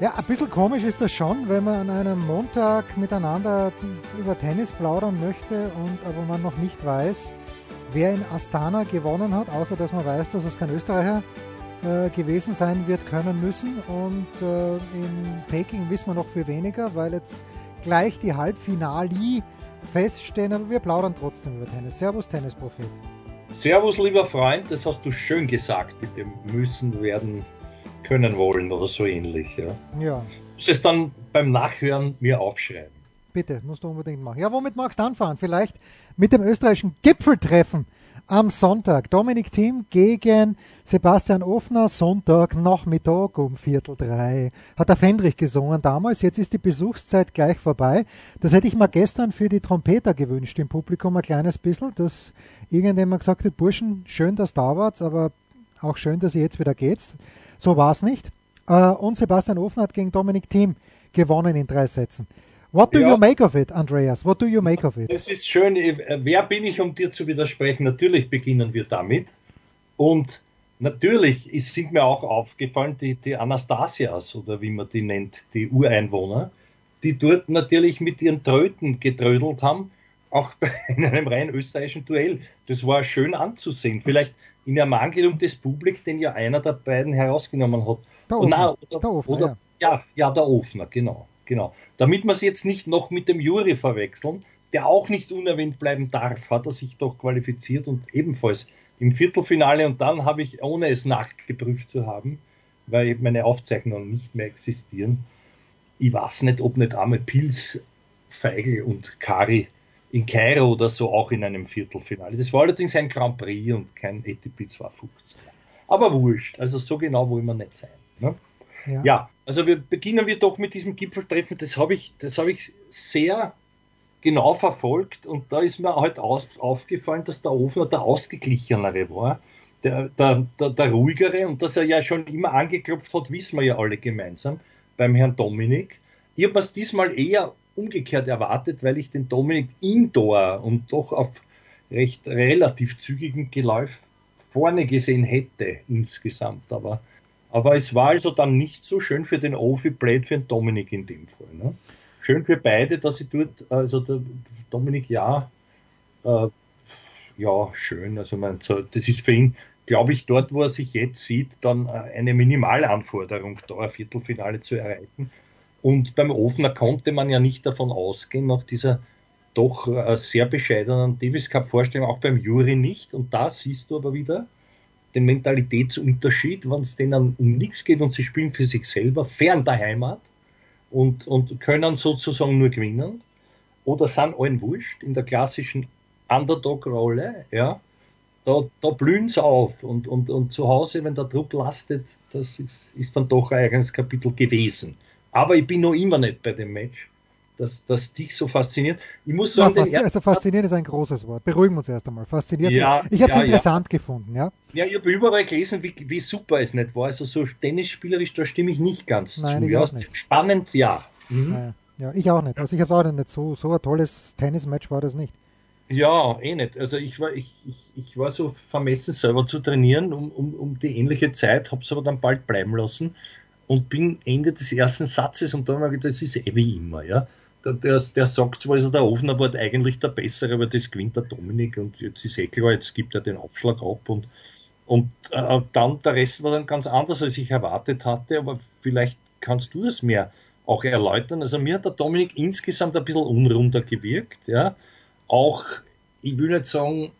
Ja, ein bisschen komisch ist das schon, wenn man an einem Montag miteinander über Tennis plaudern möchte und aber man noch nicht weiß, wer in Astana gewonnen hat, außer dass man weiß, dass es kein Österreicher äh, gewesen sein wird können müssen. Und äh, in Peking wissen wir noch viel weniger, weil jetzt gleich die Halbfinali feststehen, aber wir plaudern trotzdem über Tennis. Servus, Tennisprophet. Servus, lieber Freund, das hast du schön gesagt mit dem müssen werden können wollen oder so ähnlich. Ja. Ja, Muss es dann beim Nachhören mir aufschreiben. bitte, musst du unbedingt machen. Ja, womit magst du anfangen? Vielleicht mit dem österreichischen Gipfeltreffen am Sonntag. Dominik Thiem gegen Sebastian Ofner, Sonntag Nachmittag um Viertel drei. Hat der Fendrich gesungen damals, jetzt ist die Besuchszeit gleich vorbei. Das hätte ich mal gestern für die Trompeter gewünscht im Publikum, ein kleines bisschen, dass irgendjemand gesagt hat, Burschen, schön, dass da wart, aber auch schön, dass ihr jetzt wieder geht. So war es nicht. Äh, Und Sebastian Ofner hat gegen Dominik Thiem gewonnen in drei Sätzen. What do Ja. you make of it, Andreas? What do you make of it? Es ist schön, äh, wer bin ich, um dir zu widersprechen? Natürlich beginnen wir damit. Und natürlich ist, sind mir auch aufgefallen, die, die Anastasias, oder wie man die nennt, die Ureinwohner, die dort natürlich mit ihren Tröten getrödelt haben, auch in einem rein österreichischen Duell. Das war schön anzusehen. Vielleicht in Ermangelung des Publiks, den ja einer der beiden herausgenommen hat. Der Ofner. na, oder, Der Ofner, oder, ja. ja, der Ofner, genau, genau. Damit wir es jetzt nicht noch mit dem Jury verwechseln, der auch nicht unerwähnt bleiben darf, hat er sich doch qualifiziert und ebenfalls im Viertelfinale und dann habe ich, ohne es nachgeprüft zu haben, weil meine Aufzeichnungen nicht mehr existieren, ich weiß nicht, ob nicht einmal Pils, Feigl und Kari in Kairo oder so auch in einem Viertelfinale. Das war allerdings ein Grand Prix und kein ATP 250. Aber wurscht, also so genau wollen wir nicht sein. Ne? Ja. Ja, also wir beginnen wir doch mit diesem Gipfeltreffen. Das habe ich, das habe ich sehr genau verfolgt und da ist mir halt aus, aufgefallen, dass der Ofner der ausgeglichenere war, der, der, der, der ruhigere und dass er ja schon immer angeklopft hat, wissen wir ja alle gemeinsam beim Herrn Dominik. Ich habe es diesmal eher umgekehrt erwartet, weil ich den Dominik indoor und doch auf recht relativ zügigen Geläuf vorne gesehen hätte insgesamt, aber aber es war also dann nicht so schön für den Ovi Blade, für den Dominik in dem Fall. Ne? Schön für beide, dass sie dort, also der Dominik ja, äh, ja, schön. Also man, das ist für ihn, glaube ich, dort, wo er sich jetzt sieht, dann äh, eine Minimalanforderung, da ein Viertelfinale zu erreichen. Und beim Ofner konnte man ja nicht davon ausgehen, nach dieser doch äh, sehr bescheidenen Davis Cup Vorstellung, auch beim Jury nicht. Und da siehst du aber wieder, den Mentalitätsunterschied, wenn es denen um nichts geht und sie spielen für sich selber, fern der Heimat und, und können sozusagen nur gewinnen oder sind allen wurscht in der klassischen Underdog-Rolle, ja, da, da blühen sie auf und, und, und zu Hause, wenn der Druck lastet, das ist, ist dann doch ein eigenes Kapitel gewesen. Aber ich bin noch immer nicht bei dem Match, das, das dich so fasziniert. Ich muss Ja, sagen, faszi also fasziniert ist ein großes Wort. Beruhigen wir uns erst einmal. Fasziniert. Ja, ich habe es ja, ja. interessant gefunden, ja. Ja, ich habe überall gelesen, wie, wie super es nicht war. Also so tennisspielerisch, da stimme ich nicht ganz Nein, zu. ich Ja, spannend, ja. Mhm. Ja, ja, ich auch nicht. Also ich habe es auch nicht so, so ein tolles Tennismatch war das nicht. Ja, eh nicht. Also ich war, ich, ich, ich war so vermessen, selber zu trainieren um, um, um die ähnliche Zeit, habe es aber dann bald bleiben lassen und bin Ende des ersten Satzes und da habe ich gedacht, das ist eh wie immer, ja. Der, der, sagt zwar, also der war eigentlich der Bessere, aber das gewinnt der Dominik und jetzt ist eh klar, jetzt gibt er den Aufschlag ab und, und äh, dann der Rest war dann ganz anders, als ich erwartet hatte, aber vielleicht kannst du das mehr auch erläutern. Also mir hat der Dominik insgesamt ein bisschen unrunder gewirkt, ja. Auch, ich will nicht sagen,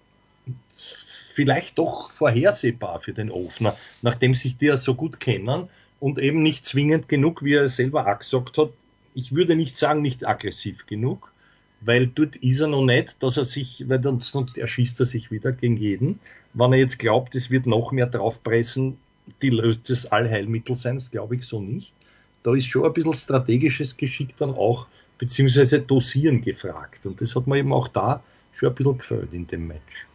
vielleicht doch vorhersehbar für den Ofner, nachdem sich die ja so gut kennen und eben nicht zwingend genug, wie er selber auch gesagt hat. Ich würde nicht sagen, nicht aggressiv genug, weil dort ist er noch nicht, dass er sich, weil dann, sonst erschießt er sich wieder gegen jeden. Wenn er jetzt glaubt, es wird noch mehr draufpressen, die löst das Allheilmittel sein, glaube ich so nicht. da ist schon ein bisschen strategisches Geschick dann auch, beziehungsweise Dosieren gefragt. Und das hat mir eben auch da schon ein bisschen gefällt in dem Match.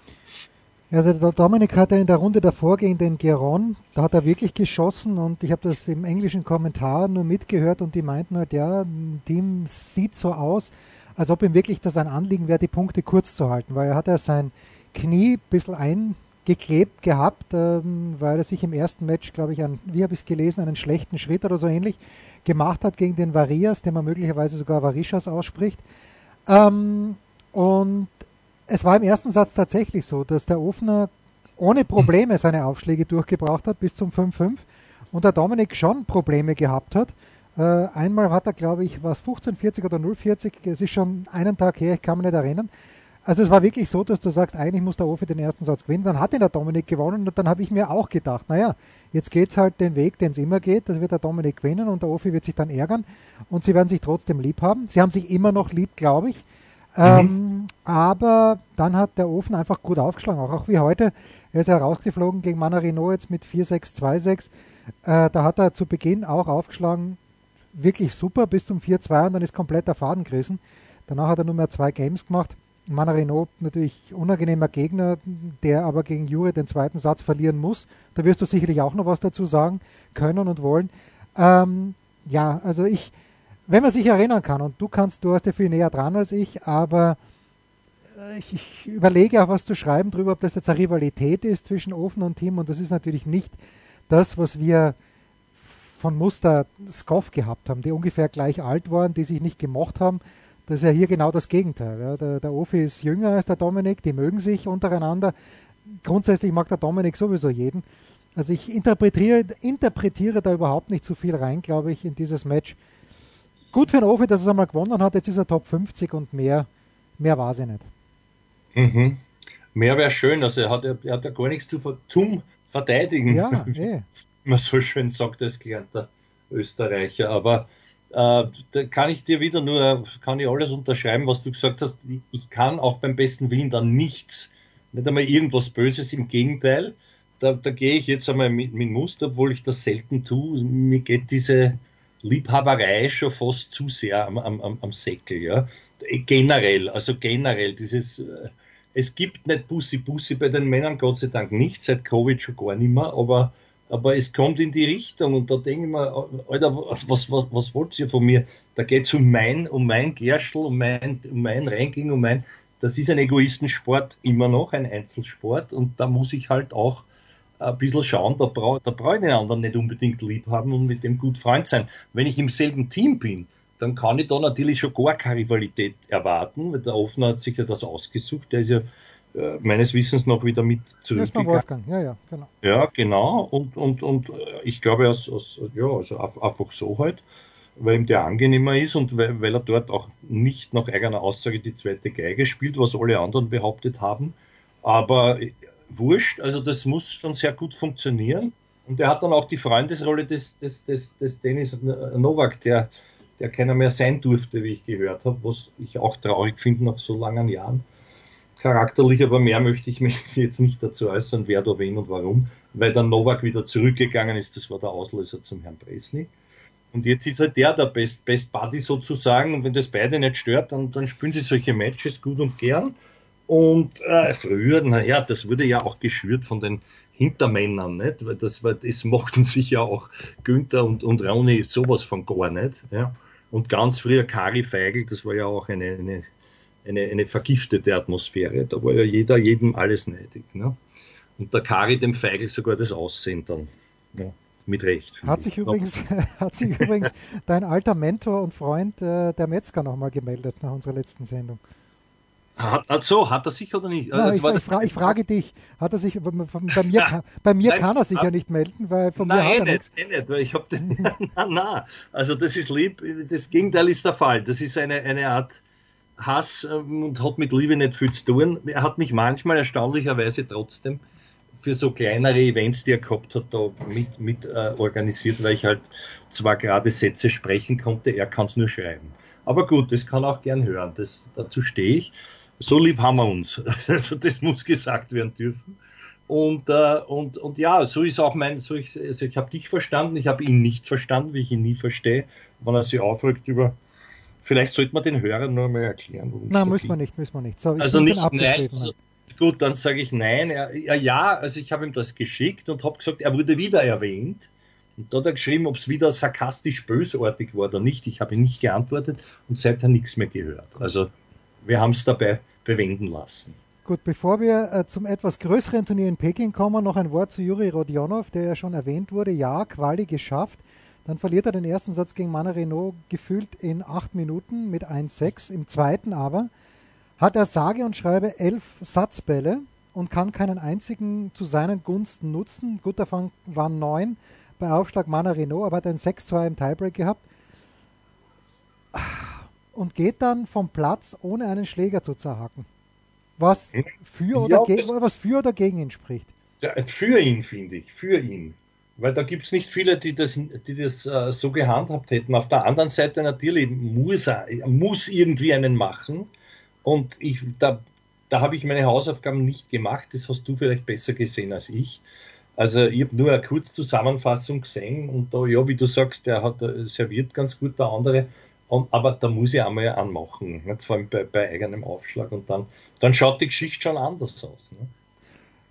Also der Dominik hatte in der Runde davor gegen den Geron, da hat er wirklich geschossen und ich habe das im englischen Kommentar nur mitgehört und die meinten halt, ja, Team sieht so aus, als ob ihm wirklich das ein Anliegen wäre, die Punkte kurz zu halten, weil er hat ja sein Knie ein bisschen eingeklebt gehabt, ähm, weil er sich im ersten Match, glaube ich, an, wie habe ich es gelesen, einen schlechten Schritt oder so ähnlich gemacht hat gegen den Varias, den man möglicherweise sogar Varishas ausspricht. Ähm, und es war im ersten Satz tatsächlich so, dass der Ofner ohne Probleme seine Aufschläge durchgebracht hat bis zum 5-5 und der Dominik schon Probleme gehabt hat. Äh, einmal hat er, glaube ich, was 1540 oder 040, es ist schon einen Tag her, ich kann mich nicht erinnern. Also es war wirklich so, dass du sagst, eigentlich muss der Ofi den ersten Satz gewinnen. Dann hat ihn der Dominik gewonnen und dann habe ich mir auch gedacht, naja, jetzt geht es halt den Weg, den es immer geht. Das wird der Dominik gewinnen und der Ofi wird sich dann ärgern und sie werden sich trotzdem lieb haben. Sie haben sich immer noch lieb, glaube ich. Mhm. Ähm, aber dann hat der Ofen einfach gut aufgeschlagen, auch, auch wie heute. Er ist ja rausgeflogen gegen Manarino jetzt mit 4-6-2-6. Äh, da hat er zu Beginn auch aufgeschlagen, wirklich super bis zum 4-2 und dann ist komplett der Faden gerissen. Danach hat er nur mehr zwei Games gemacht. Manarino natürlich unangenehmer Gegner, der aber gegen Jure den zweiten Satz verlieren muss. Da wirst du sicherlich auch noch was dazu sagen können und wollen. Ähm, ja, also ich, wenn man sich erinnern kann, und du kannst, du hast ja viel näher dran als ich, aber äh, ich, ich, überlege auch was zu schreiben darüber, ob das jetzt eine Rivalität ist zwischen Ofen und Team und das ist natürlich nicht das, was wir von Muster Skoff gehabt haben, die ungefähr gleich alt waren, die sich nicht gemocht haben. Das ist ja hier genau das Gegenteil. Ja. Der, der Ofi ist jünger als der Dominik, die mögen sich untereinander. Grundsätzlich mag der Dominik sowieso jeden. Also ich interpretiere, interpretiere da überhaupt nicht zu viel rein, glaube ich, in dieses Match gut für den Ofi, dass er es einmal gewonnen hat. Jetzt ist er Top 50 und mehr, mehr war sie nicht. Mhm. Mehr wäre schön. Also er hat, er hat ja gar nichts zu, zum Verteidigen. Ja, eh. Man so schön sagt als gelernter Österreicher. Aber äh, da kann ich dir wieder nur, kann ich alles unterschreiben, was du gesagt hast. Ich kann auch beim besten Willen dann nichts, nicht einmal irgendwas Böses, im Gegenteil. Da, da gehe ich jetzt einmal mit, mit Muster, obwohl ich das selten tue. Mir geht diese, Liebhaberei schon fast zu sehr am, am, am Säckel, ja. Generell, also generell, dieses, äh, es gibt nicht Bussi Bussi bei den Männern, Gott sei Dank nicht, seit Covid schon gar nicht mehr, aber, aber es kommt in die Richtung und da denke ich mir, Alter, was, was, was wollt ihr von mir? Da geht es um mein, um mein Gerstl, um mein, um mein Ranking, um mein, das ist ein Egoistensport immer noch, ein Einzelsport und da muss ich halt auch ein bisschen schauen, da brauche da brauch ich den anderen nicht unbedingt lieb haben und mit dem gut Freund sein. Wenn ich im selben Team bin, dann kann ich da natürlich schon gar keine Rivalität erwarten, weil der Offner hat sich ja das ausgesucht, der ist ja äh, meines Wissens noch wieder mit zurückgegangen. Wolfgang, ja, ja, genau. Ja, genau, und, und, und äh, ich glaube, aus, aus, ja, also einfach so halt, weil ihm der angenehmer ist und weil, weil er dort auch nicht nach eigener Aussage die zweite Geige spielt, was alle anderen behauptet haben. Aber wurscht. Also das muss schon sehr gut funktionieren. Und er hat dann auch die Freundesrolle des, des, des, des Dennis Novak, der, der keiner mehr sein durfte, wie ich gehört habe, was ich auch traurig finde nach so langen Jahren. Charakterlich, aber mehr möchte ich mich jetzt nicht dazu äußern, wer da wen und warum, weil dann Novak wieder zurückgegangen ist, das war der Auslöser zum Herrn Presny. Und jetzt ist halt der der Best, Best Buddy sozusagen, und wenn das beide nicht stört, dann, dann spielen sie solche Matches gut und gern. Und äh, früher, naja, das wurde ja auch geschürt von den Hintermännern, nicht? Weil das, weil das mochten sich ja auch Günther und, und Rauni sowas von gar nicht. Ja? Und ganz früher Kari Feigl, das war ja auch eine, eine, eine, eine vergiftete Atmosphäre. Da war ja jeder jedem alles neidig. Ne? Und der Kari dem Feigl sogar das Aussehen dann. Ja, mit Recht. Hat sich, übrigens, hat sich übrigens dein alter Mentor und Freund, äh, der Metzger, nochmal gemeldet nach unserer letzten Sendung. Hat, so, hat er sich oder nicht? Nein, ich, ich, fra ich, frage dich, hat er sich, bei mir, kann, bei mir nein, kann er sich ja nicht melden, weil von nein, mir hat er nicht, eh nicht, weil ich habe den, na, na, also das ist lieb, das Gegenteil ist der Fall, das ist eine, eine Art Hass ähm, und hat mit Liebe nicht viel zu tun. Er hat mich manchmal erstaunlicherweise trotzdem für so kleinere Events, die er gehabt hat, da mit, mit äh, organisiert, weil ich halt zwar gerade Sätze sprechen konnte, er kann es nur schreiben. Aber gut, das kann auch gern hören, das, dazu stehe ich so lieb haben wir uns. Also das muss gesagt werden dürfen. Und, äh, und, und ja, so ist auch mein, so ich, also ich habe dich verstanden, ich habe ihn nicht verstanden, wie ich ihn nie verstehe, wenn er sich aufregt über. Vielleicht sollte man den Hörern nur mal erklären. Nein, muss man nicht, muss man nicht. So, also nicht, nein, also, gut, dann sage ich nein. Er, ja, ja, also ich habe ihm das geschickt und habe gesagt, er wurde wieder erwähnt. Und da hat er geschrieben, ob es wieder sarkastisch bösartig war oder nicht. Ich habe ihn nicht geantwortet und seither nichts mehr gehört. Also wir haben es dabei bewenden lassen. Gut, bevor wir äh, zum etwas größeren Turnier in Peking kommen, noch ein Wort zu Juri Rodionov, der ja schon erwähnt wurde. Ja, Quali geschafft. Dann verliert er den ersten Satz gegen Mana Renault gefühlt in acht Minuten mit 1-6. Im zweiten aber hat er sage und schreibe elf Satzbälle und kann keinen einzigen zu seinen Gunsten nutzen. Gut, davon waren neun bei Aufschlag Mana Renault, aber hat ein 6-2 im Tiebreak gehabt und geht dann vom Platz, ohne einen Schläger zu zerhacken was hm? für oder, ja, was für oder gegen ihn spricht. Ja, für ihn, finde ich, für ihn. Weil da gibt es nicht viele, die das, die das uh, so gehandhabt hätten. Auf der anderen Seite natürlich muss er, muss irgendwie einen machen. Und ich, da, da habe ich meine Hausaufgaben nicht gemacht. Das hast du vielleicht besser gesehen als ich. Also ich habe nur eine Kurzzusammenfassung gesehen und da, ja, wie du sagst, der hat äh, serviert ganz gut, der andere. Und, aber da muss ich einmal anmachen, nicht? vor allem bei, bei, eigenem Aufschlag. Und dann, dann schaut die Geschichte schon anders aus. Ne?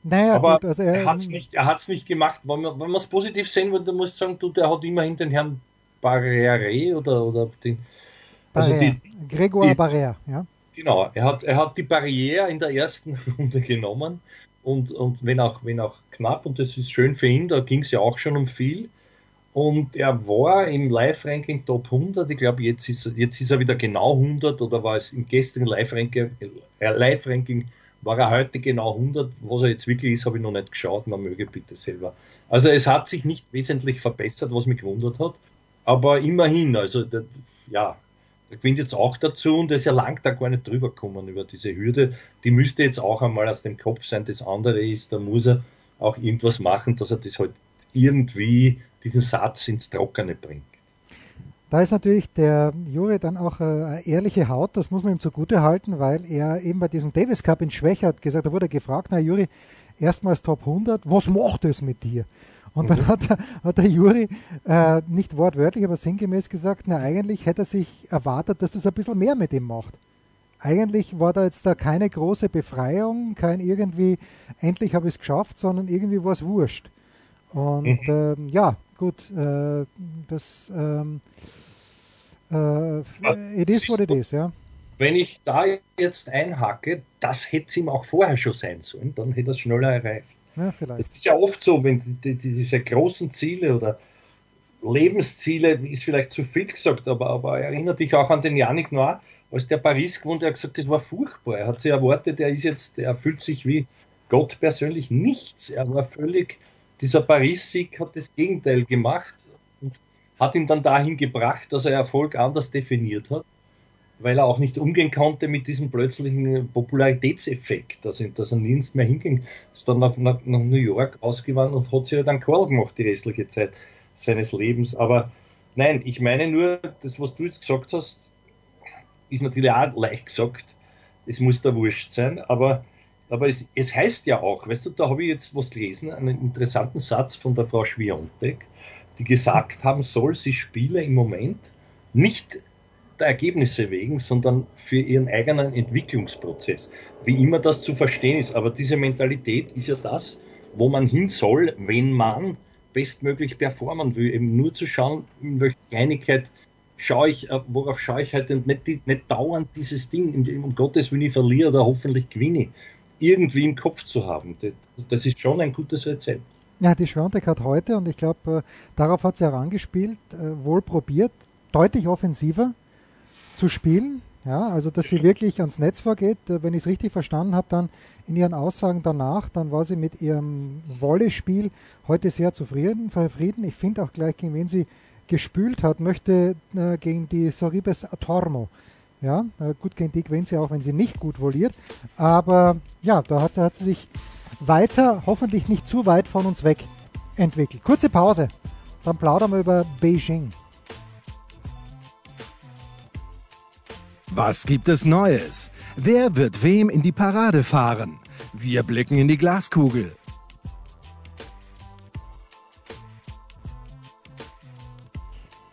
Naja, aber gut, also er, er hat es nicht, nicht gemacht. Wenn man es positiv sehen will, dann muss ich sagen, du, der hat immerhin den Herrn Barrere oder, oder den. Also die, Gregor Barrère, ja. Genau, er hat, er hat die Barriere in der ersten Runde genommen und, und wenn, auch, wenn auch knapp, und das ist schön für ihn, da ging es ja auch schon um viel. Und er war im Live-Ranking Top 100. Ich glaube, jetzt ist, jetzt ist er wieder genau 100 oder war es im gestrigen Live-Ranking, äh, war er heute genau 100. Was er jetzt wirklich ist, habe ich noch nicht geschaut. Man möge bitte selber. Also es hat sich nicht wesentlich verbessert, was mich gewundert hat. Aber immerhin, also der, ja, er gewinnt jetzt auch dazu und er ist ja lang da gar nicht drüber gekommen über diese Hürde. Die müsste jetzt auch einmal aus dem Kopf sein. Das andere ist, da muss er auch irgendwas machen, dass er das halt irgendwie diesen Satz ins Trockene bringt. Da ist natürlich der Jure dann auch äh, eine ehrliche Haut, das muss man ihm zugute halten, weil er eben bei diesem Davis Cup in Schwächert gesagt, da wurde gefragt, na Juri, erstmals Top 100, was macht es mit dir? Und dann mhm. hat, der, hat der Juri äh, nicht wortwörtlich, aber sinngemäß gesagt, na eigentlich hätte er sich erwartet, dass das ein bisschen mehr mit ihm macht. Eigentlich war da jetzt da keine große Befreiung, kein irgendwie, endlich habe ich es geschafft, sondern irgendwie war es wurscht. Und mhm. ähm, ja, gut, äh, das ähm, äh, it is what it is, ja. Wenn ich da jetzt einhacke, das hätte es ihm auch vorher schon sein sollen, dann hätte er es schneller erreicht. Ja, vielleicht. Es ist ja oft so, wenn die, die, diese großen Ziele oder Lebensziele, ist vielleicht zu viel gesagt, aber, aber erinnert dich auch an den Janik Noir, als der Paris gewohnt, er hat gesagt, das war furchtbar. Er hat sich erwartet, er ist jetzt, er fühlt sich wie Gott persönlich nichts. Er war völlig dieser Paris-Sieg hat das Gegenteil gemacht und hat ihn dann dahin gebracht, dass er Erfolg anders definiert hat, weil er auch nicht umgehen konnte mit diesem plötzlichen Popularitätseffekt, dass, er, dass er nirgends mehr hinging. Ist dann nach, nach, nach New York ausgewandert und hat sich dann Call gemacht die restliche Zeit seines Lebens. Aber nein, ich meine nur, das, was du jetzt gesagt hast, ist natürlich auch leicht gesagt. Es muss da wurscht sein, aber aber es, es heißt ja auch, weißt du, da habe ich jetzt was gelesen, einen interessanten Satz von der Frau Schwiontek, die gesagt haben soll, sie spiele im Moment nicht der Ergebnisse wegen, sondern für ihren eigenen Entwicklungsprozess. Wie immer das zu verstehen ist. Aber diese Mentalität ist ja das, wo man hin soll, wenn man bestmöglich performen will. Eben nur zu schauen, in welcher Kleinigkeit schaue ich, äh, worauf schaue ich heute und nicht, nicht dauernd dieses Ding, um Gottes Willen, ich verliere oder hoffentlich gewinne irgendwie im Kopf zu haben. Das ist schon ein gutes Rezept. Ja, die Schwiontek hat heute, und ich glaube, äh, darauf hat sie herangespielt, äh, wohl probiert, deutlich offensiver zu spielen. Ja, also dass sie wirklich ans Netz vorgeht. Äh, wenn ich es richtig verstanden habe, dann in ihren Aussagen danach, dann war sie mit ihrem Wolle-Spiel heute sehr zufrieden. zufrieden. Ich finde auch gleich, gegen wen sie gespült hat, möchte äh, gegen die Soribes Atormo ja, gut gegen die gewinnt sie auch, wenn sie nicht gut voliert. Aber ja, da hat, hat sie sich weiter, hoffentlich nicht zu weit von uns weg entwickelt. Kurze Pause, dann plaudern wir über Beijing. Was gibt es Neues? Wer wird wem in die Parade fahren? Wir blicken in die Glaskugel.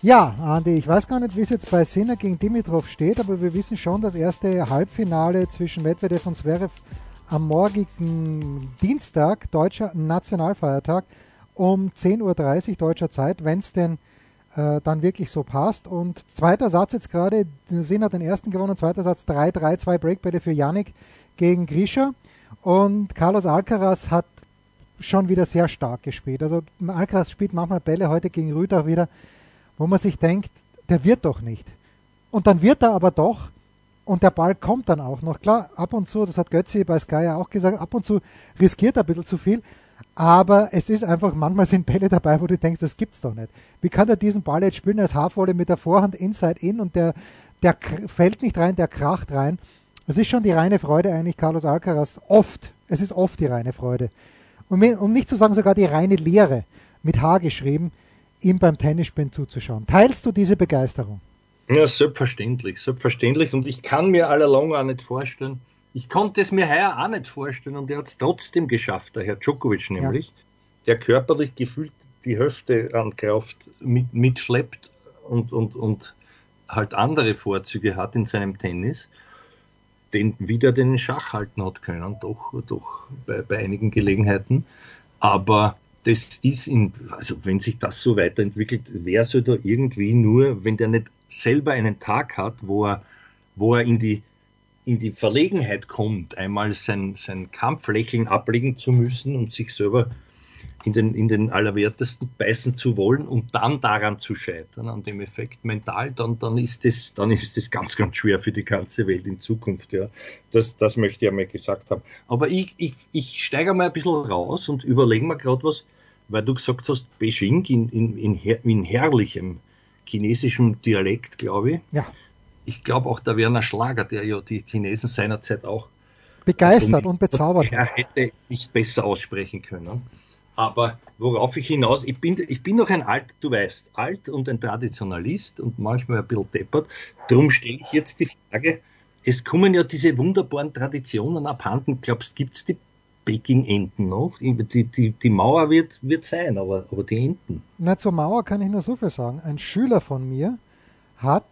Ja, Andi, ich weiß gar nicht, wie es jetzt bei Sinner gegen Dimitrov steht, aber wir wissen schon, das erste Halbfinale zwischen Medvedev und Zverev am morgigen Dienstag, deutscher Nationalfeiertag, um 10.30 Uhr deutscher Zeit, wenn es denn äh, dann wirklich so passt. Und zweiter Satz jetzt gerade, Sinner hat den ersten gewonnen, zweiter Satz 3-3, zwei Breakbälle für Yannick gegen Grisha. Und Carlos Alcaraz hat schon wieder sehr stark gespielt. Also Alcaraz spielt manchmal Bälle heute gegen Rüder wieder, wo man sich denkt, der wird doch nicht. Und dann wird er aber doch und der Ball kommt dann auch noch. Klar, ab und zu, das hat Götzi bei Sky ja auch gesagt, ab und zu riskiert er ein bisschen zu viel. Aber es ist einfach, manchmal sind Bälle dabei, wo du denkst, das gibt's doch nicht. Wie kann er diesen Ball jetzt spielen als Haarvolle mit der Vorhand inside in und der, der fällt nicht rein, der kracht rein. Es ist schon die reine Freude eigentlich, Carlos Alcaraz. Oft. Es ist oft die reine Freude. Um nicht zu sagen sogar die reine Lehre, mit H geschrieben, ihm beim Tennisspielen zuzuschauen. Teilst du diese Begeisterung? Ja, selbstverständlich, selbstverständlich. Und ich kann mir allalong auch nicht vorstellen, ich konnte es mir heuer auch nicht vorstellen und er hat es trotzdem geschafft, der Herr Djokovic nämlich, ja. der körperlich gefühlt die Hälfte an Kraft mit, mitschleppt und, und, und halt andere Vorzüge hat in seinem Tennis, den wieder den Schach halten hat können, doch, doch bei, bei einigen Gelegenheiten. Aber das ist in, also wenn sich das so weiterentwickelt, wer soll da irgendwie nur, wenn der nicht selber einen Tag hat, wo er, wo er in die, in die Verlegenheit kommt, einmal sein, sein Kampflächeln ablegen zu müssen und sich selber in den, in den Allerwertesten beißen zu wollen und dann daran zu scheitern, an dem Effekt mental, dann, dann ist das, dann ist das ganz, ganz schwer für die ganze Welt in Zukunft, ja. Das, das möchte ich einmal gesagt haben. Aber ich, ich, ich steige mal ein bisschen raus und überlege mir gerade was, weil du gesagt hast, Beijing in, in, in, her, in herrlichem chinesischem Dialekt, glaube ich. Ja. Ich glaube auch der Werner Schlager, der ja die Chinesen seinerzeit auch begeistert und bezaubert. Er hätte nicht besser aussprechen können. Aber worauf ich hinaus, ich bin, ich bin noch ein alt, du weißt, alt und ein Traditionalist und manchmal ein bisschen deppert. Darum stelle ich jetzt die Frage, es kommen ja diese wunderbaren Traditionen abhanden. Glaubst, gibt es die Peking-Enten noch? Die, die, die Mauer wird, wird sein, aber, aber die Enten. Na, zur Mauer kann ich nur so viel sagen. Ein Schüler von mir hat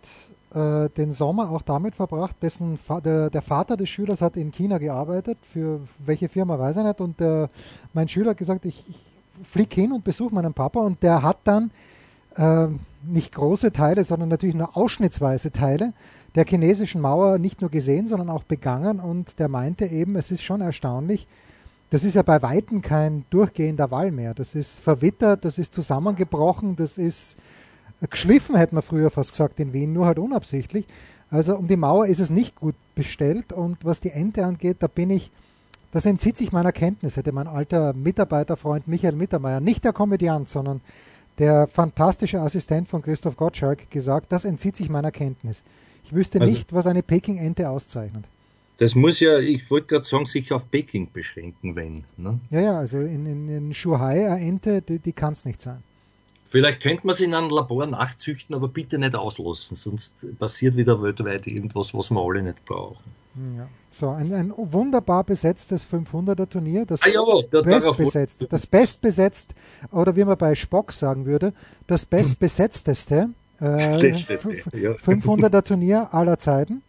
äh, den Sommer auch damit verbracht, dessen Fa der, der, Vater des Schülers hat in China gearbeitet, für welche Firma weiß ich nicht, und äh, mein Schüler hat gesagt, ich, ich fliege hin und besuche meinen Papa und der hat dann äh, nicht große Teile, sondern natürlich nur ausschnittsweise Teile der chinesischen Mauer nicht nur gesehen, sondern auch begangen und der meinte eben, es ist schon erstaunlich, das ist ja bei Weitem kein durchgehender Wall mehr. Das ist verwittert, das ist zusammengebrochen, das ist geschliffen, hätte man früher fast gesagt in Wien, nur halt unabsichtlich. Also um die Mauer ist es nicht gut bestellt und was die Ente angeht, da bin ich, das entzieht sich meiner Kenntnis, hätte mein alter Mitarbeiterfreund Michael Mittermeier, nicht der Komödiant, sondern der fantastische Assistent von Christoph Gottschalk gesagt, das entzieht sich meiner Kenntnis. Ich wüsste also, nicht, was eine Peking-Ente auszeichnet. Das muss ja, ich wollte gerade sagen, sich auf Peking beschränken, wenn. Ne? Ja, ja, also in, in, in Shuhai eine Ente, die, die kann es nicht sein. Vielleicht könnte man sie in einem Labor nachzüchten, aber bitte nicht auslassen, sonst passiert wieder weltweit irgendwas, was wir alle nicht brauchen. Ja. So, ein, ein wunderbar besetztes 500er Turnier, das ah, ja, bestbesetzt, das bestbesetzt, oder wie man bei Spock sagen würde, das bestbesetzteste äh, 500er Turnier aller Zeiten.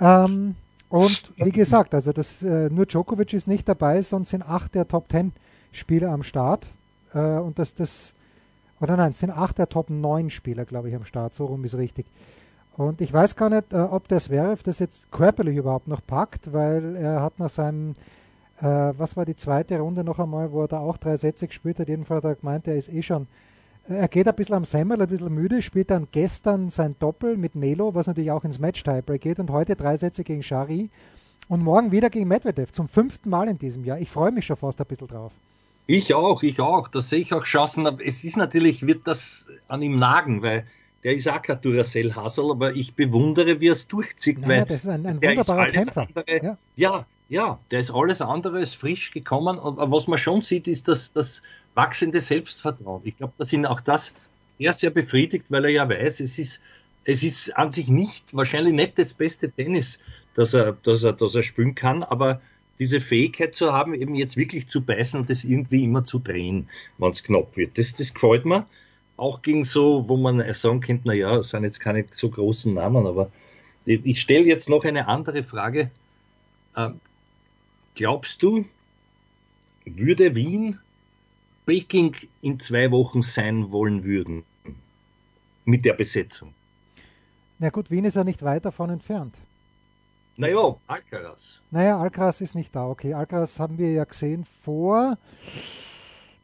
Ähm, und wie gesagt, also das, äh, nur Djokovic ist nicht dabei, sonst sind acht der Top Ten Spieler am Start. Äh, und das, das, oder nein, es sind acht der Top 9 Spieler, glaube ich, am Start. So rum ist richtig. Und ich weiß gar nicht, äh, ob der Zverev das jetzt körperlich überhaupt noch packt, weil er hat nach seinem, äh, was war die zweite Runde noch einmal, wo er da auch drei Sätze gespielt hat. Jedenfalls hat er gemeint, er ist eh schon er geht ein bisschen am Semmel, ein bisschen müde, spielt dann gestern sein Doppel mit Melo, was natürlich auch ins Match-Tiebreak geht und heute drei Sätze gegen Shari und morgen wieder gegen Medvedev, zum fünften Mal in diesem Jahr. Ich freue mich schon fast ein bisschen drauf. Ich auch, ich auch. Das sehe ich auch Chancen. Es ist natürlich, wird das an ihm nagen, weil der ist auch kein Duracell-Hassel, aber ich bewundere, wie er es durchzieht. Naja, weil das ist ein, ein wunderbarer Kämpfer. Andere, ja. ja. Ja, der ist alles andere als frisch gekommen. Aber was man schon sieht, ist, dass das wachsende Selbstvertrauen. Ich glaube, dass ihn auch das sehr, sehr befriedigt, weil er ja weiß, es ist, es ist an sich nicht, wahrscheinlich nicht das beste Tennis, das er, das er, das er spielen kann, aber diese Fähigkeit zu haben, eben jetzt wirklich zu beißen und das irgendwie immer zu drehen, wenn es knapp wird. Das, das gefällt mir. auch gegen so, wo man sagen könnte, naja, es sind jetzt keine so großen Namen, aber ich stelle jetzt noch eine andere Frage. Glaubst du, würde Wien Peking in zwei Wochen sein wollen würden? Mit der Besetzung? Na gut, Wien ist ja nicht weit davon entfernt. Naja, Alcaraz. Naja, Alcaraz ist nicht da. Okay, Alcaraz haben wir ja gesehen vor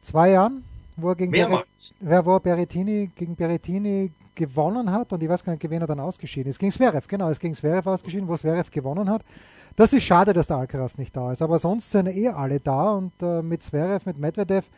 zwei Jahren, wo er gegen Mehrmals. wer wo Berrettini gegen Berrettini gewonnen hat und ich weiß gar nicht, wen er dann ausgeschieden ist. Gegen Zverev, genau, es ist gegen Zverev ausgeschieden, wo Zverev gewonnen hat. Das ist schade, dass der Alcaraz nicht da ist, aber sonst sind eh alle da und äh, mit Zverev, mit Medvedev,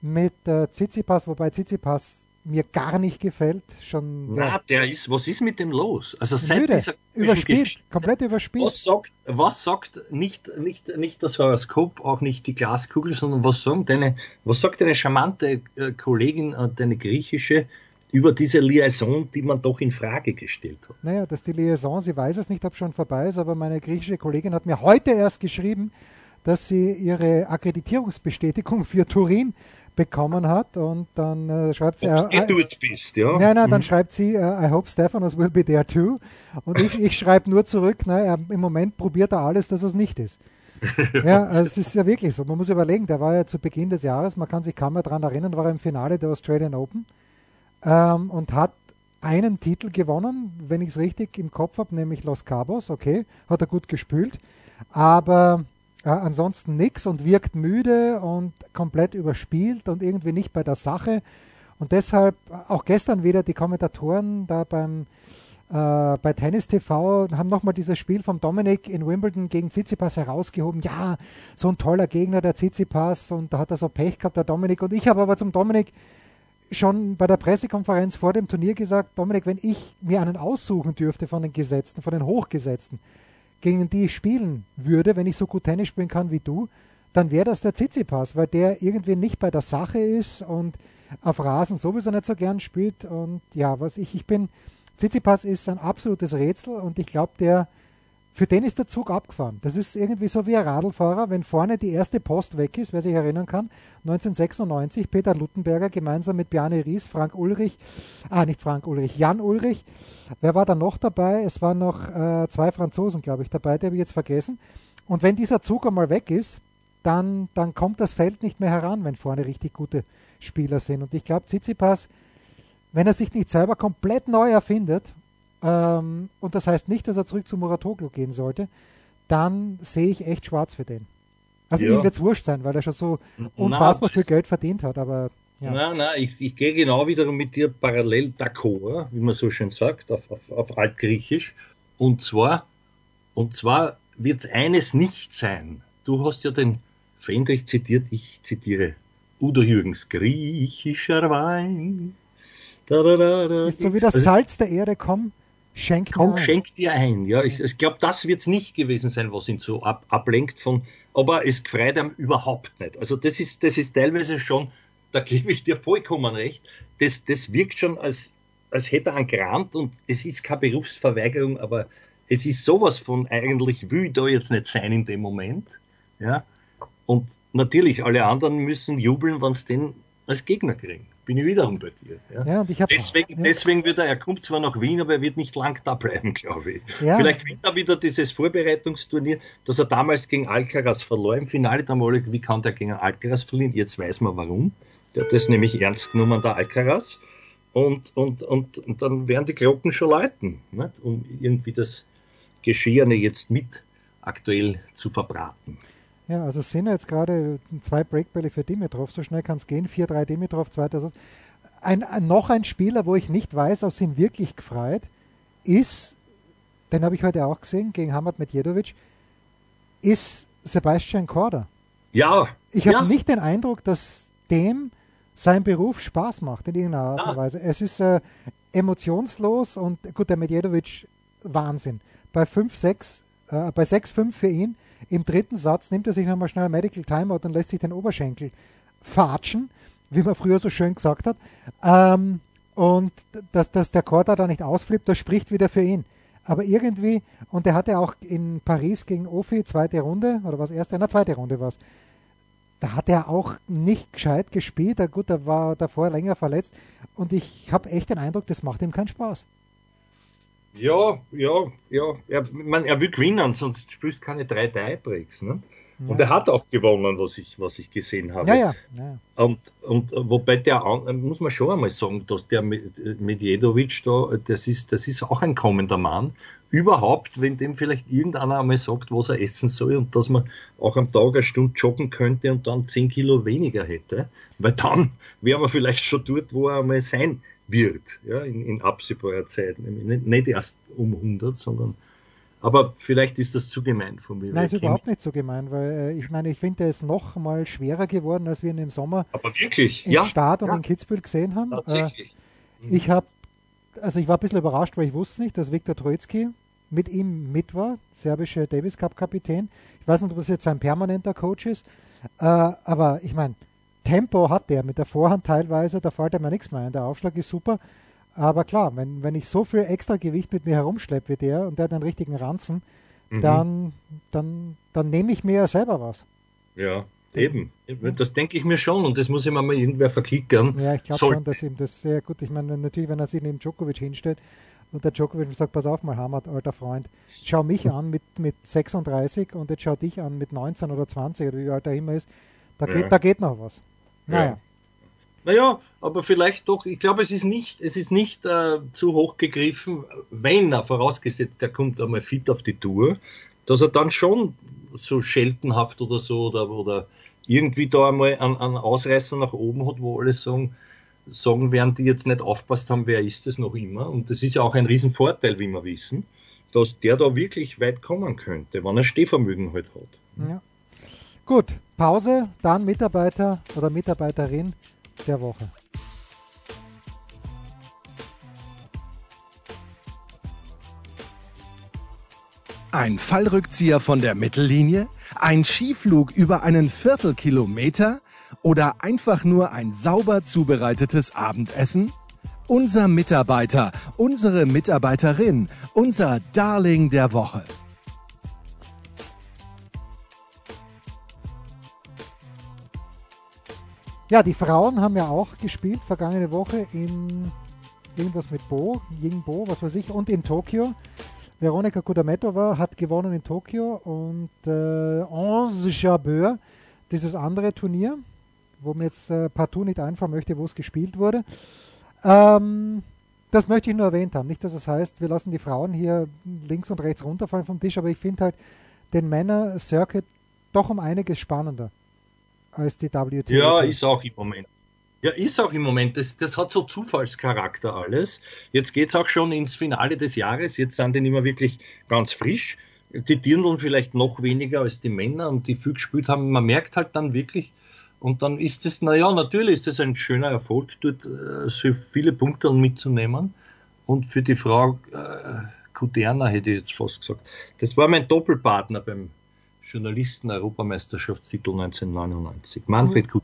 mit äh, Tsitsipas, wobei Tsitsipas mir gar nicht gefällt. Schon Na, der ist, was ist mit dem los? Also seit müde, dieser überspielt, Geschichte- komplett überspielt. Was sagt, was sagt nicht, nicht, nicht das Horoskop, auch nicht die Glaskugel, sondern was, sagen deine, was sagt deine charmante äh, Kollegin, äh, deine griechische, über diese Liaison, die man doch in Frage gestellt hat? Naja, dass die Liaison, sie weiß es nicht, ob schon vorbei ist, aber meine griechische Kollegin hat mir heute erst geschrieben, dass sie ihre Akkreditierungsbestätigung für Turin bekommen hat und dann äh, schreibt sie, Ob du äh, eh dort bist, ja? Nein, nein, dann Mhm. schreibt sie, äh, I hope Stephanos will be there too. Und ich, ich schreibe nur zurück, na, er, im Moment probiert er alles, dass es nicht ist. ja, also es ist ja wirklich so. Man muss überlegen, der war ja zu Beginn des Jahres, man kann sich kaum mehr daran erinnern, war er im Finale der Australian Open ähm, und hat einen Titel gewonnen, wenn ich es richtig im Kopf habe, nämlich Los Cabos, okay, hat er gut gespielt, aber äh, ansonsten nichts und wirkt müde und komplett überspielt und irgendwie nicht bei der Sache. Und deshalb auch gestern wieder die Kommentatoren da beim äh, bei Tennis TV haben nochmal dieses Spiel von Dominik in Wimbledon gegen Tsitsipas herausgehoben. Ja, so ein toller Gegner, der Tsitsipas, und da hat er so Pech gehabt, der Dominik. Und ich habe aber zum Dominik schon bei der Pressekonferenz vor dem Turnier gesagt, Dominik, wenn ich mir einen aussuchen dürfte von den Gesetzten, von den Hochgesetzten, gegen die ich spielen würde, wenn ich so gut Tennis spielen kann wie du, dann wäre das der Tsitsipas, weil der irgendwie nicht bei der Sache ist und auf Rasen sowieso nicht so gern spielt. Und ja, was ich, ich bin, Tsitsipas ist ein absolutes Rätsel und ich glaube, der, für den ist der Zug abgefahren. Das ist irgendwie so wie ein Radlfahrer, wenn vorne die erste Post weg ist, wer sich erinnern kann, 1996, Peter Luttenberger gemeinsam mit Bjarne Ries, Frank Ulrich, ah, nicht Frank Ulrich, Jan Ulrich. Wer war da noch dabei? Es waren noch äh, zwei Franzosen, glaube ich, dabei, die habe ich jetzt vergessen. Und wenn dieser Zug einmal weg ist, dann, dann kommt das Feld nicht mehr heran, wenn vorne richtig gute Spieler sind. Und ich glaube, Tsitsipas, wenn er sich nicht selber komplett neu erfindet, ähm, und das heißt nicht, dass er zurück zu Muratoglu gehen sollte, dann sehe ich echt schwarz für den. Also Ja. ihm wird es wurscht sein, weil er schon so unfassbar viel Geld verdient hat, aber ja. Nein, nein, ich, ich gehe genau wiederum mit dir parallel d'accord, wie man so schön sagt, auf, auf, auf Altgriechisch. Und zwar, und zwar wird es eines nicht sein. Du hast ja den Fendrich zitiert, ich zitiere Udo Jürgens, griechischer Wein. Da, da, da, da. Ist so wie das Also, Salz der Erde, komm, schenk Komm, ein. schenk dir ein. Ja, ich, ich glaube, das wird es nicht gewesen sein, was ihn so ab, ablenkt von, aber es gefreut ihm überhaupt nicht. Also das ist, das ist teilweise schon, da gebe ich dir vollkommen recht, das, das wirkt schon als, als hätte er einen Grant und es ist keine Berufsverweigerung, aber es ist sowas von eigentlich will ich da jetzt nicht sein in dem Moment. Ja. Und natürlich, alle anderen müssen jubeln, wenn sie den als Gegner kriegen. Bin ich wiederum bei dir. Ja. Ja, und ich habe Deswegen, ja, deswegen wird er, er kommt zwar nach Wien, aber er wird nicht lang da bleiben, glaube ich. Ja. Vielleicht gewinnt er wieder dieses Vorbereitungsturnier, das er damals gegen Alcaraz verlor im Finale. Da mal, wie kann der gegen Alcaraz verlieren? Jetzt weiß man warum. Der hat das nämlich ernst genommen, der Alcaraz. Und, und, und, und dann werden die Glocken schon läuten, nicht? um irgendwie das Geschehene jetzt mit aktuell zu verbraten. Ja, also sind jetzt gerade zwei Breakbälle für Dimitrov, so schnell kann es gehen. 4-3 Dimitrov, zweiter Satz. Ein, ein, noch ein Spieler, wo ich nicht weiß, ob es ihn wirklich gefreut, ist, den habe ich heute auch gesehen, gegen Hamad Medjedovic, ist Sebastian Korda. Ja, Ich habe ja. nicht den Eindruck, dass dem sein Beruf Spaß macht in irgendeiner Art und. Weise. Es ist äh, emotionslos und gut, der Medjedovic, Wahnsinn. Bei 5-6, äh, bei 6-5 für ihn, im dritten Satz nimmt er sich nochmal schnell Medical Timeout und lässt sich den Oberschenkel fatschen, wie man früher so schön gesagt hat. Ähm, und dass, dass der Korda da nicht ausflippt, das spricht wieder für ihn. Aber irgendwie, und er hatte auch in Paris gegen Ofi, zweite Runde, oder was erste? Na, zweite Runde war es da hat er auch nicht gescheit gespielt. Gut, er war davor länger verletzt und ich habe echt den Eindruck, das macht ihm keinen Spaß. Ja, ja, ja. Er, man, er will gewinnen, sonst spielst du keine drei Tiebreaks. Ne? Ja. Und er hat auch gewonnen, was ich, was ich gesehen habe. Ja, ja. ja. Und, und wobei der, muss man schon einmal sagen, dass der Medjedovic da, das ist, das ist auch ein kommender Mann. Überhaupt, wenn dem vielleicht irgendeiner einmal sagt, was er essen soll und dass man auch am Tag eine Stunde joggen könnte und dann 10 Kilo weniger hätte, weil dann wäre man vielleicht schon dort, wo er einmal sein wird, ja, in, in absehbarer Zeit. Nicht, nicht erst um 100, sondern aber vielleicht ist das zu gemein von mir. Nein, ist überhaupt nicht so gemein, weil äh, ich meine, ich finde, er ist noch mal schwerer geworden, als wir ihn im Sommer Aber wirklich? im ja, Start und ja. in Kitzbühel gesehen haben. Tatsächlich. Äh, ich habe, also ich war ein bisschen überrascht, weil ich wusste nicht, dass Viktor Troitsky mit ihm mit war, serbische Davis Cup Kapitän. Ich weiß nicht, ob das jetzt ein permanenter Coach ist, äh, aber ich meine, Tempo hat der mit der Vorhand teilweise, da fällt mir nichts mehr ein. Der Aufschlag ist super. Aber klar, wenn, wenn ich so viel extra Gewicht mit mir herumschleppe wie der und der hat einen richtigen Ranzen, mhm. dann, dann, dann nehme ich mir ja selber was. Ja, eben. Das denke ich mir schon und das muss ihm mal irgendwer verklickern. Ja, ich glaube schon, dass ihm das sehr gut, ich meine, natürlich, wenn er sich neben Djokovic hinstellt und der Djokovic sagt, pass auf mal, Hamad, alter Freund, schau mich an mit, mit 36 und jetzt schau dich an mit 19 oder 20 oder wie alt er immer ist, da geht, ja. da geht noch was. Naja. Ja. Naja, aber vielleicht doch, ich glaube, es ist nicht, es ist nicht äh, zu hoch gegriffen, wenn er, vorausgesetzt, er kommt einmal fit auf die Tour, dass er dann schon so scheltenhaft oder so oder, oder irgendwie da einmal einen, einen Ausreißer nach oben hat, wo alle sagen, sagen werden, die jetzt nicht aufpasst haben, wer ist es noch immer. Und das ist ja auch ein Riesenvorteil, wie wir wissen, dass der da wirklich weit kommen könnte, wenn er Stehvermögen halt hat. Ja. Gut, Pause, dann Mitarbeiter oder Mitarbeiterin der Woche. Ein Fallrückzieher von der Mittellinie? Ein Skiflug über einen Viertelkilometer? Oder einfach nur ein sauber zubereitetes Abendessen? Unser Mitarbeiter, unsere Mitarbeiterin, unser Darling der Woche. Ja, die Frauen haben ja auch gespielt vergangene Woche in irgendwas mit Bo, Yingbo, was weiß ich, und in Tokio. Veronika Kudametova hat gewonnen in Tokio und äh, Onze Jabeur, dieses andere Turnier, wo mir jetzt äh, partout nicht einfallen möchte, wo es gespielt wurde. Ähm, das möchte ich nur erwähnt haben. Nicht, dass es das heißt, wir lassen die Frauen hier links und rechts runterfallen vom Tisch, aber ich finde halt den Männer-Circuit doch um einiges spannender als die WTA. Ja, ist auch im Moment. Ja, ist auch im Moment. Das, das hat so Zufallscharakter alles. Jetzt geht's auch schon ins Finale des Jahres. Jetzt sind die nicht mehr wirklich ganz frisch. Die Dirndln vielleicht noch weniger als die Männer und die viel gespielt haben. Man merkt halt dann wirklich, und dann ist es, naja, natürlich ist es ein schöner Erfolg, dort äh, so viele Punkte mitzunehmen. Und für die Frau äh, Kuderna hätte ich jetzt fast gesagt. Das war mein Doppelpartner beim Journalisten-Europameisterschaftstitel 1999. Manfred mhm.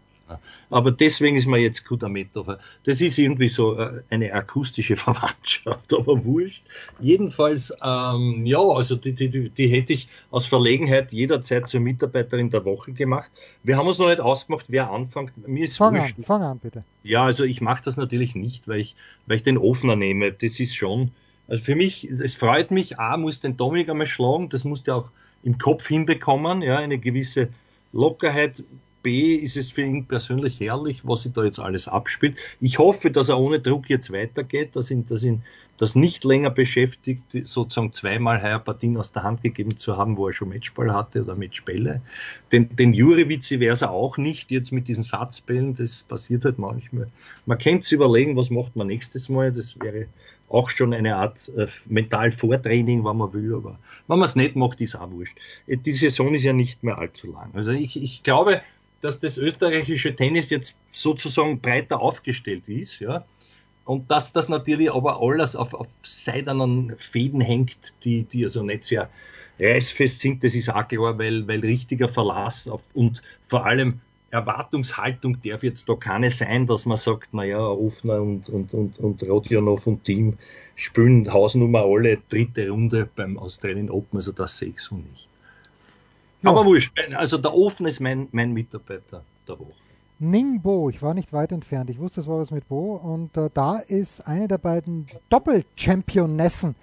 Aber deswegen ist man jetzt Kudametova. Das ist irgendwie so äh, eine akustische Verwandtschaft, aber wurscht. Jedenfalls, ähm, ja, also die, die, die hätte ich aus Verlegenheit jederzeit zur Mitarbeiterin der Woche gemacht. Wir haben uns noch nicht ausgemacht, wer anfängt. Mir ist fang wurscht. an, fang an, bitte. Ja, also ich mache das natürlich nicht, weil ich, weil ich den Offner nehme. Das ist schon, also für mich, es freut mich, A, muss den Dominik einmal schlagen, das muss der auch im Kopf hinbekommen, ja, eine gewisse Lockerheit. B ist es für ihn persönlich herrlich, was sich da jetzt alles abspielt. Ich hoffe, dass er ohne Druck jetzt weitergeht, dass ihn, dass ihn das nicht länger beschäftigt, sozusagen zweimal heuer Partien aus der Hand gegeben zu haben, wo er schon Matchball hatte oder Matchbälle. Den, den Juri vice versa auch nicht, jetzt mit diesen Satzbällen, das passiert halt manchmal. Man könnte sich überlegen, was macht man nächstes Mal, das wäre auch schon eine Art äh, Mental-Vortraining, wenn man will, aber wenn man es nicht macht, ist auch wurscht. Äh, die Saison ist ja nicht mehr allzu lang. Also ich, ich glaube, dass das österreichische Tennis jetzt sozusagen breiter aufgestellt ist, ja. Und dass das natürlich aber alles auf, auf seidenen Fäden hängt, die, die also nicht sehr reißfest sind, das ist auch klar, weil, weil richtiger Verlass auf, und vor allem Erwartungshaltung darf jetzt da keine sein, dass man sagt, naja, Ofner und, und, und, und Rodionov und Team spielen Hausnummer alle dritte Runde beim Australian Open, also das sehe ich so nicht. Ja. Aber wurscht, also der Ofen ist mein, mein Mitarbeiter der Woche. Ningbo, ich war nicht weit entfernt. Ich wusste, es war was mit Bo. Und äh, da ist eine der beiden Doppel-Championessen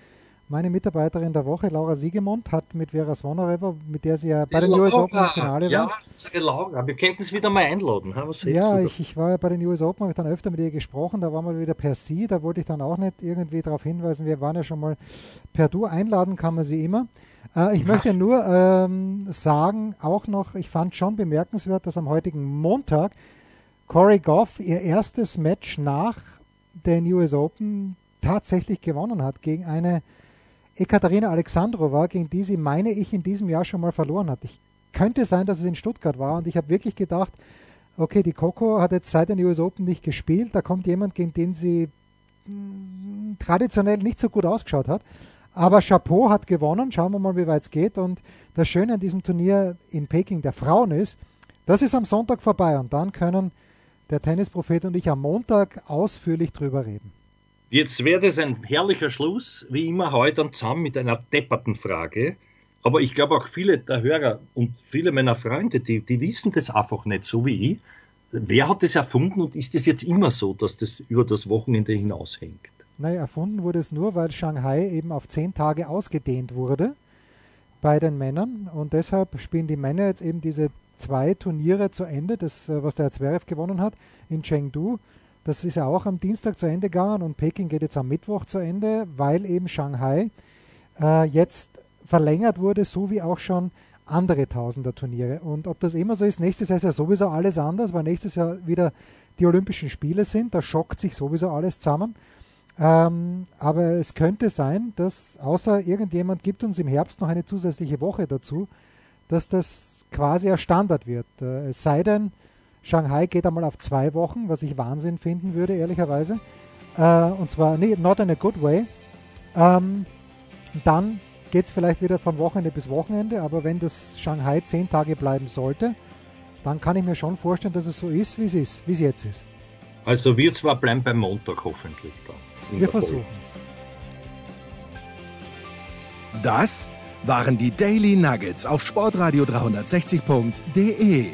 meine Mitarbeiterin der Woche, Laura Siegemund, hat mit Vera Svonareва, mit der sie ja bei den US Open im Finale ja, war. Ja, Laura, wir könnten es wieder mal einladen. ja, ich, ich, war ja bei den US Open, habe ich dann öfter mit ihr gesprochen, da waren wir wieder per Sie, da wollte ich dann auch nicht irgendwie darauf hinweisen, wir waren ja schon mal per Du, einladen kann man sie immer. Äh, ich möchte nur ähm, sagen, auch noch, ich fand schon bemerkenswert, dass am heutigen Montag Corey Goff ihr erstes Match nach den US Open tatsächlich gewonnen hat gegen eine Ekaterina Alexandrova, gegen die sie, meine ich, in diesem Jahr schon mal verloren hat. Ich könnte sein, dass es in Stuttgart war und ich habe wirklich gedacht, okay, die Coco hat jetzt seit den US Open nicht gespielt, da kommt jemand, gegen den sie hm, traditionell nicht so gut ausgeschaut hat. Aber Chapeau hat gewonnen, schauen wir mal, wie weit es geht. Und das Schöne an diesem Turnier in Peking der Frauen ist, das ist am Sonntag vorbei und dann können der Tennisprophet und ich am Montag ausführlich drüber reden. Jetzt wäre das ein herrlicher Schluss, wie immer heute dann zusammen mit einer depperten Frage. Aber ich glaube auch viele der Hörer und viele meiner Freunde, die, die wissen das einfach nicht so wie ich. Wer hat das erfunden und ist es jetzt immer so, dass das über das Wochenende hinaushängt? Naja, erfunden wurde es nur, weil Shanghai eben auf zehn Tage ausgedehnt wurde bei den Männern und deshalb spielen die Männer jetzt eben diese zwei Turniere zu Ende, das, äh, was der Zverev gewonnen hat in Chengdu das ist ja auch am Dienstag zu Ende gegangen und Peking geht jetzt am Mittwoch zu Ende, weil eben Shanghai äh, jetzt verlängert wurde, so wie auch schon andere Tausender-Turniere. Und ob das immer so ist, nächstes Jahr ist ja sowieso alles anders, weil nächstes Jahr wieder die Olympischen Spiele sind. Da schockt sich sowieso alles zusammen. Ähm, aber es könnte sein, dass außer irgendjemand gibt uns im Herbst noch eine zusätzliche Woche dazu, dass das quasi ein Standard wird. Äh, es sei denn, Shanghai geht einmal auf zwei Wochen, was ich Wahnsinn finden würde, ehrlicherweise. Äh, und zwar nee, not in a good way. Ähm, dann geht es vielleicht wieder von Wochenende bis Wochenende, aber wenn das Shanghai zehn Tage bleiben sollte, dann kann ich mir schon vorstellen, dass es so ist, wie es ist, wie es jetzt ist. Also wir zwar bleiben beim Montag hoffentlich dann. Wir versuchen es. Das waren die Daily Nuggets auf Sportradio 360.de.